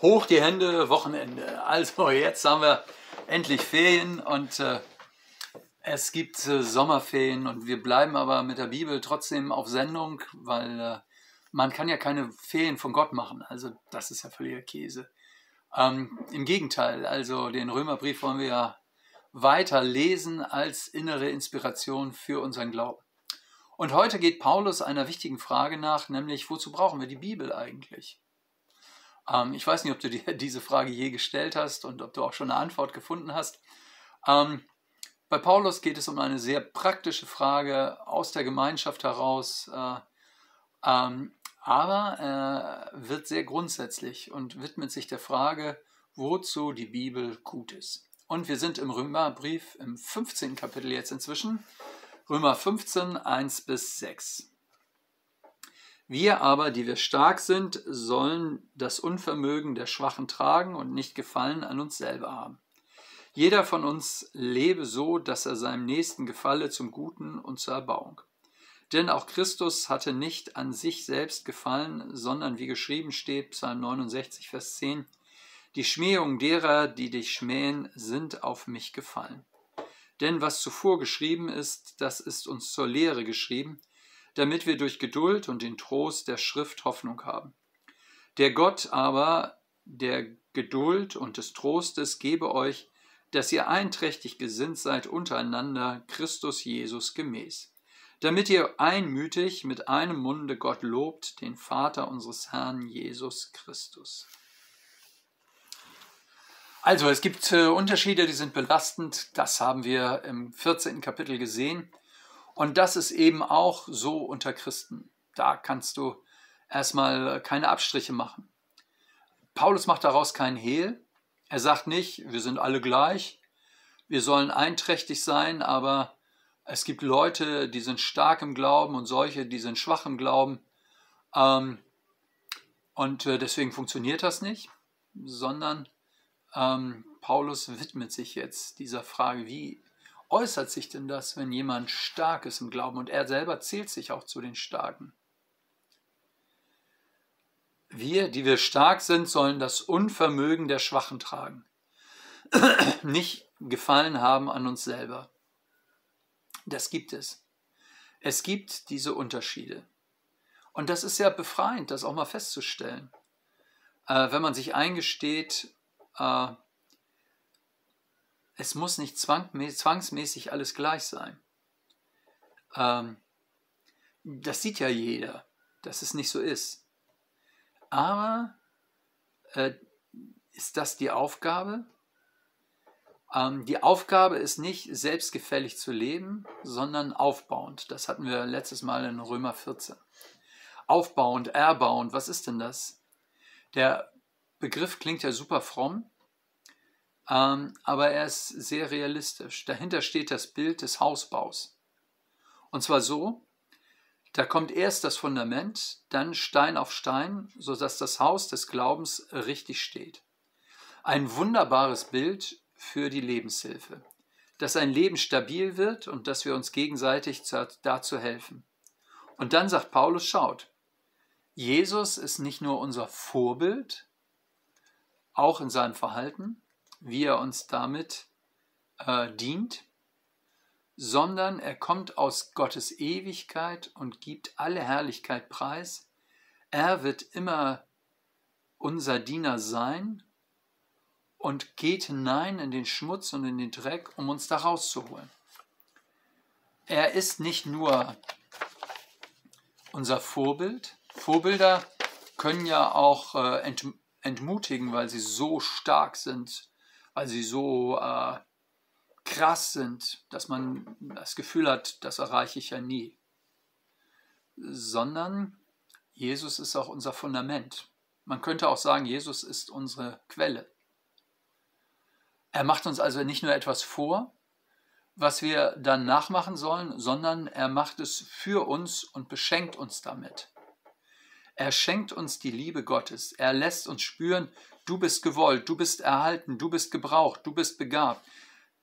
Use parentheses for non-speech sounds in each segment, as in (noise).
Hoch die Hände, Wochenende. Also jetzt haben wir endlich Ferien und äh, es gibt äh, Sommerferien und wir bleiben aber mit der Bibel trotzdem auf Sendung, weil äh, man kann ja keine Ferien von Gott machen. Also das ist ja völliger Käse. Ähm, Im Gegenteil, also den Römerbrief wollen wir ja weiter lesen als innere Inspiration für unseren Glauben. Und heute geht Paulus einer wichtigen Frage nach, nämlich wozu brauchen wir die Bibel eigentlich? Ähm, ich weiß nicht, ob du dir (laughs) diese Frage je gestellt hast und ob du auch schon eine Antwort gefunden hast. Ähm, bei Paulus geht es um eine sehr praktische Frage aus der Gemeinschaft heraus, äh, ähm, aber er wird sehr grundsätzlich und widmet sich der Frage, wozu die Bibel gut ist. Und wir sind im Römerbrief im 15. Kapitel jetzt inzwischen. Römer 15, 1 bis 6. Wir aber, die wir stark sind, sollen das Unvermögen der Schwachen tragen und nicht Gefallen an uns selber haben. Jeder von uns lebe so, dass er seinem Nächsten gefalle zum Guten und zur Erbauung. Denn auch Christus hatte nicht an sich selbst gefallen, sondern wie geschrieben steht, Psalm 69, Vers 10, die Schmähungen derer, die dich schmähen, sind auf mich gefallen. Denn was zuvor geschrieben ist, das ist uns zur Lehre geschrieben, damit wir durch Geduld und den Trost der Schrift Hoffnung haben. Der Gott aber der Geduld und des Trostes gebe euch, dass ihr einträchtig gesinnt seid untereinander Christus Jesus gemäß, damit ihr einmütig mit einem Munde Gott lobt, den Vater unseres Herrn Jesus Christus. Also es gibt äh, Unterschiede, die sind belastend. Das haben wir im 14. Kapitel gesehen. Und das ist eben auch so unter Christen. Da kannst du erstmal keine Abstriche machen. Paulus macht daraus keinen Hehl. Er sagt nicht, wir sind alle gleich, wir sollen einträchtig sein, aber es gibt Leute, die sind stark im Glauben und solche, die sind schwach im Glauben. Ähm, und äh, deswegen funktioniert das nicht, sondern ähm, Paulus widmet sich jetzt dieser Frage, wie äußert sich denn das, wenn jemand stark ist im Glauben und er selber zählt sich auch zu den Starken? Wir, die wir stark sind, sollen das Unvermögen der Schwachen tragen, (clears throat) nicht gefallen haben an uns selber. Das gibt es. Es gibt diese Unterschiede. Und das ist ja befreiend, das auch mal festzustellen. Äh, wenn man sich eingesteht, äh, es muss nicht zwangsmäßig alles gleich sein. Ähm, das sieht ja jeder, dass es nicht so ist. Aber äh, ist das die Aufgabe? Ähm, die Aufgabe ist nicht selbstgefällig zu leben, sondern aufbauend. Das hatten wir letztes Mal in Römer 14. Aufbauend, erbauend, was ist denn das? Der Begriff klingt ja super fromm, aber er ist sehr realistisch. Dahinter steht das Bild des Hausbaus. Und zwar so, da kommt erst das Fundament, dann Stein auf Stein, sodass das Haus des Glaubens richtig steht. Ein wunderbares Bild für die Lebenshilfe, dass ein Leben stabil wird und dass wir uns gegenseitig dazu helfen. Und dann sagt Paulus, schaut, Jesus ist nicht nur unser Vorbild, auch in seinem Verhalten, wie er uns damit äh, dient, sondern er kommt aus Gottes Ewigkeit und gibt alle Herrlichkeit preis. Er wird immer unser Diener sein und geht hinein in den Schmutz und in den Dreck, um uns da rauszuholen. Er ist nicht nur unser Vorbild. Vorbilder können ja auch äh, entmutigen, weil sie so stark sind weil sie so äh, krass sind, dass man das Gefühl hat, das erreiche ich ja nie. Sondern Jesus ist auch unser Fundament. Man könnte auch sagen, Jesus ist unsere Quelle. Er macht uns also nicht nur etwas vor, was wir dann nachmachen sollen, sondern er macht es für uns und beschenkt uns damit. Er schenkt uns die Liebe Gottes. Er lässt uns spüren, Du bist gewollt, du bist erhalten, du bist gebraucht, du bist begabt.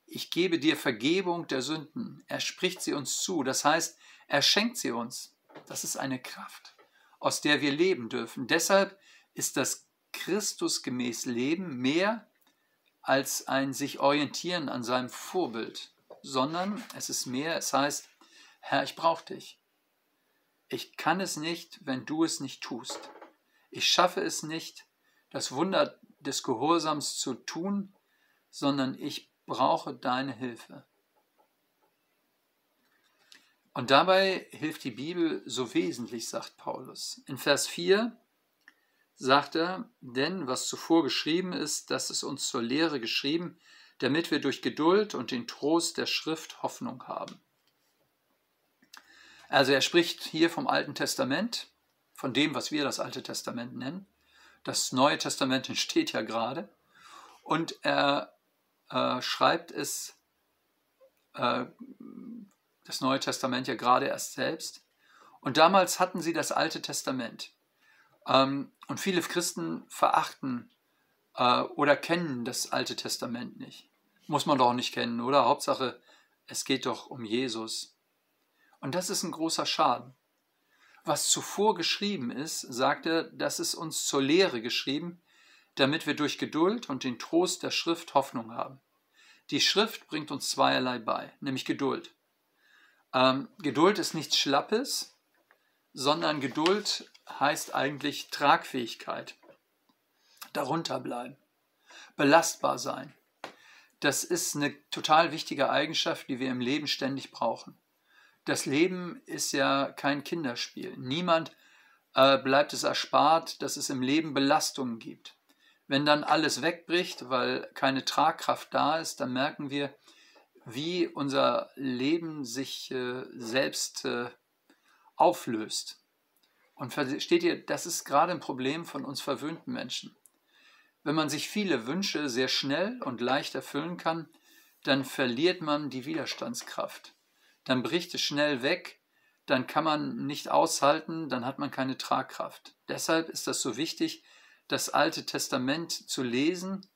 Ich gebe dir Vergebung der Sünden. Er spricht sie uns zu. Das heißt, er schenkt sie uns. Das ist eine Kraft, aus der wir leben dürfen. Deshalb ist das Christus gemäß leben, mehr als ein sich orientieren an seinem Vorbild, sondern es ist mehr, es heißt, Herr, ich brauche dich. Ich kann es nicht, wenn du es nicht tust. Ich schaffe es nicht, das Wunder des Gehorsams zu tun, sondern ich brauche deine Hilfe. Und dabei hilft die Bibel so wesentlich, sagt Paulus. In Vers 4 sagt er, denn was zuvor geschrieben ist, das ist uns zur Lehre geschrieben, damit wir durch Geduld und den Trost der Schrift Hoffnung haben. Also er spricht hier vom Alten Testament, von dem, was wir das Alte Testament nennen. Das Neue Testament entsteht ja gerade. Und er äh, schreibt es, äh, das Neue Testament ja gerade erst selbst. Und damals hatten sie das Alte Testament. Ähm, und viele Christen verachten äh, oder kennen das Alte Testament nicht. Muss man doch nicht kennen, oder? Hauptsache, es geht doch um Jesus. Und das ist ein großer Schaden. Was zuvor geschrieben ist, sagt er, das ist uns zur Lehre geschrieben, damit wir durch Geduld und den Trost der Schrift Hoffnung haben. Die Schrift bringt uns zweierlei bei, nämlich Geduld. Ähm, Geduld ist nichts Schlappes, sondern Geduld heißt eigentlich Tragfähigkeit, darunter bleiben, belastbar sein. Das ist eine total wichtige Eigenschaft, die wir im Leben ständig brauchen. Das Leben ist ja kein Kinderspiel. Niemand äh, bleibt es erspart, dass es im Leben Belastungen gibt. Wenn dann alles wegbricht, weil keine Tragkraft da ist, dann merken wir, wie unser Leben sich äh, selbst äh, auflöst. Und versteht ihr, das ist gerade ein Problem von uns verwöhnten Menschen. Wenn man sich viele Wünsche sehr schnell und leicht erfüllen kann, dann verliert man die Widerstandskraft. Dann bricht es schnell weg, dann kann man nicht aushalten, dann hat man keine Tragkraft. Deshalb ist das so wichtig, das Alte Testament zu lesen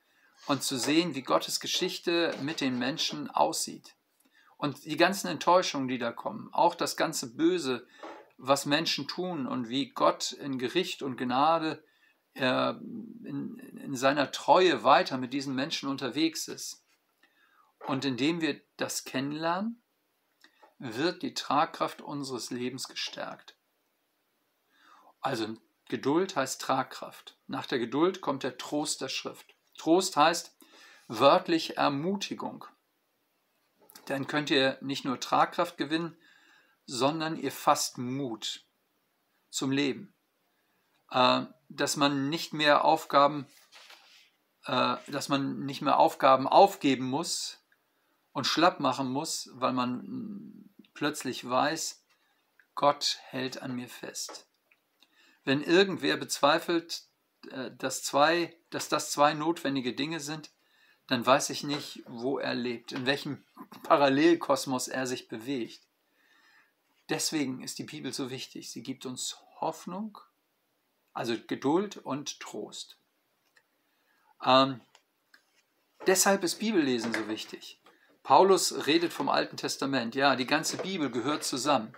und zu sehen, wie Gottes Geschichte mit den Menschen aussieht. Und die ganzen Enttäuschungen, die da kommen, auch das ganze Böse, was Menschen tun und wie Gott in Gericht und Gnade äh, in, in seiner Treue weiter mit diesen Menschen unterwegs ist. Und indem wir das kennenlernen, wird die Tragkraft unseres Lebens gestärkt. Also Geduld heißt Tragkraft. Nach der Geduld kommt der Trost der Schrift. Trost heißt wörtlich Ermutigung. Dann könnt ihr nicht nur Tragkraft gewinnen, sondern ihr fasst Mut zum Leben. Äh, dass man nicht mehr Aufgaben, äh, dass man nicht mehr Aufgaben aufgeben muss und schlapp machen muss, weil man plötzlich weiß, Gott hält an mir fest. Wenn irgendwer bezweifelt, äh, dass, zwei, dass das zwei notwendige Dinge sind, dann weiß ich nicht, wo er lebt, in welchem (laughs) Parallelkosmos er sich bewegt. Deswegen ist die Bibel so wichtig. Sie gibt uns Hoffnung, also Geduld und Trost. Ähm, deshalb ist Bibellesen so wichtig. Paulus redet vom Alten Testament. Ja, die ganze Bibel gehört zusammen.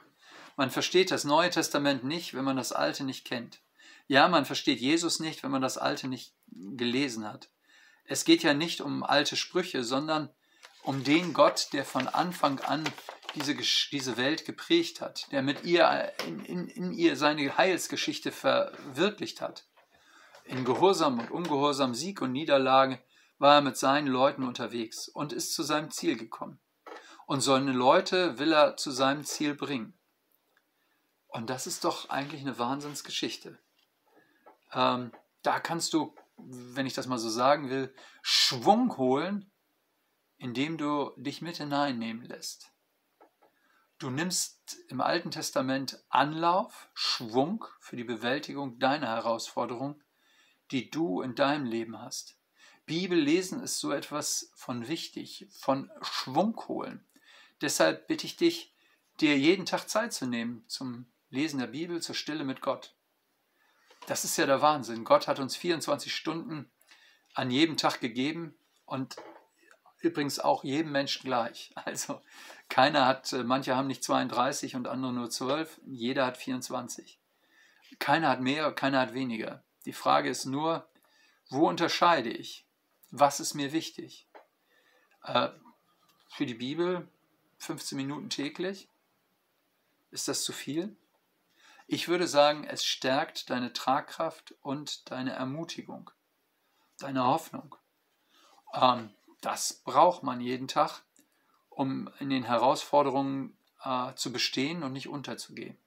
Man versteht das Neue Testament nicht, wenn man das Alte nicht kennt. Ja, man versteht Jesus nicht, wenn man das Alte nicht gelesen hat. Es geht ja nicht um alte Sprüche, sondern um den Gott, der von Anfang an diese, diese Welt geprägt hat, der mit ihr in, in, in ihr seine Heilsgeschichte verwirklicht hat. In Gehorsam und Ungehorsam, Sieg und Niederlage war er mit seinen Leuten unterwegs und ist zu seinem Ziel gekommen. Und seine Leute will er zu seinem Ziel bringen. Und das ist doch eigentlich eine Wahnsinnsgeschichte. Ähm, da kannst du, wenn ich das mal so sagen will, Schwung holen, indem du dich mit hineinnehmen lässt. Du nimmst im Alten Testament Anlauf, Schwung für die Bewältigung deiner Herausforderung, die du in deinem Leben hast. Bibellesen ist so etwas von wichtig, von Schwung holen. Deshalb bitte ich dich, dir jeden Tag Zeit zu nehmen zum Lesen der Bibel, zur Stille mit Gott. Das ist ja der Wahnsinn. Gott hat uns 24 Stunden an jedem Tag gegeben und übrigens auch jedem Menschen gleich. (laughs) Also keiner hat, äh, manche haben nicht 32 und andere nur 12, jeder hat 24. Keiner hat mehr, keiner hat weniger. Die Frage ist nur, Wo unterscheide ich? Was ist mir wichtig? Äh, für die Bibel 15 Minuten täglich? Ist das zu viel? Ich würde sagen, es stärkt deine Tragkraft und deine Ermutigung, deine Hoffnung. Ähm, das braucht man jeden Tag, um in den Herausforderungen äh, zu bestehen und nicht unterzugehen.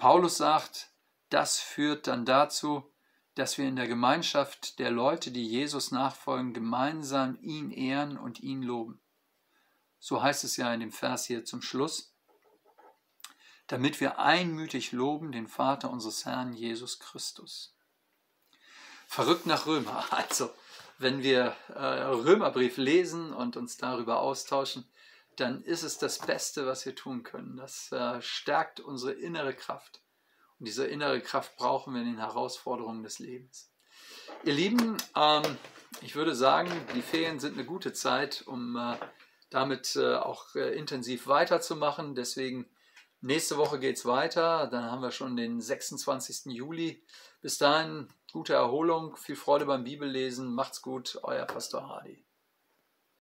Paulus sagt, das führt dann dazu, dass wir in der Gemeinschaft der Leute, die Jesus nachfolgen, gemeinsam ihn ehren und ihn loben. So heißt es ja in dem Vers hier zum Schluss damit wir einmütig loben den Vater unseres Herrn Jesus Christus. Verrückt nach Römer. (laughs) Also, wenn wir äh, Römerbrief lesen und uns darüber austauschen, dann ist es das Beste, was wir tun können. Das äh, stärkt unsere innere Kraft. Und diese innere Kraft brauchen wir in den Herausforderungen des Lebens. Ihr Lieben, ähm, ich würde sagen, die Ferien sind eine gute Zeit, um äh, damit äh, auch äh, intensiv weiterzumachen. Deswegen Nächste Woche geht es weiter. Dann haben wir schon den 26. Juli. Bis dahin gute Erholung, viel Freude beim Bibellesen. Macht's gut, euer Pastor Hardy.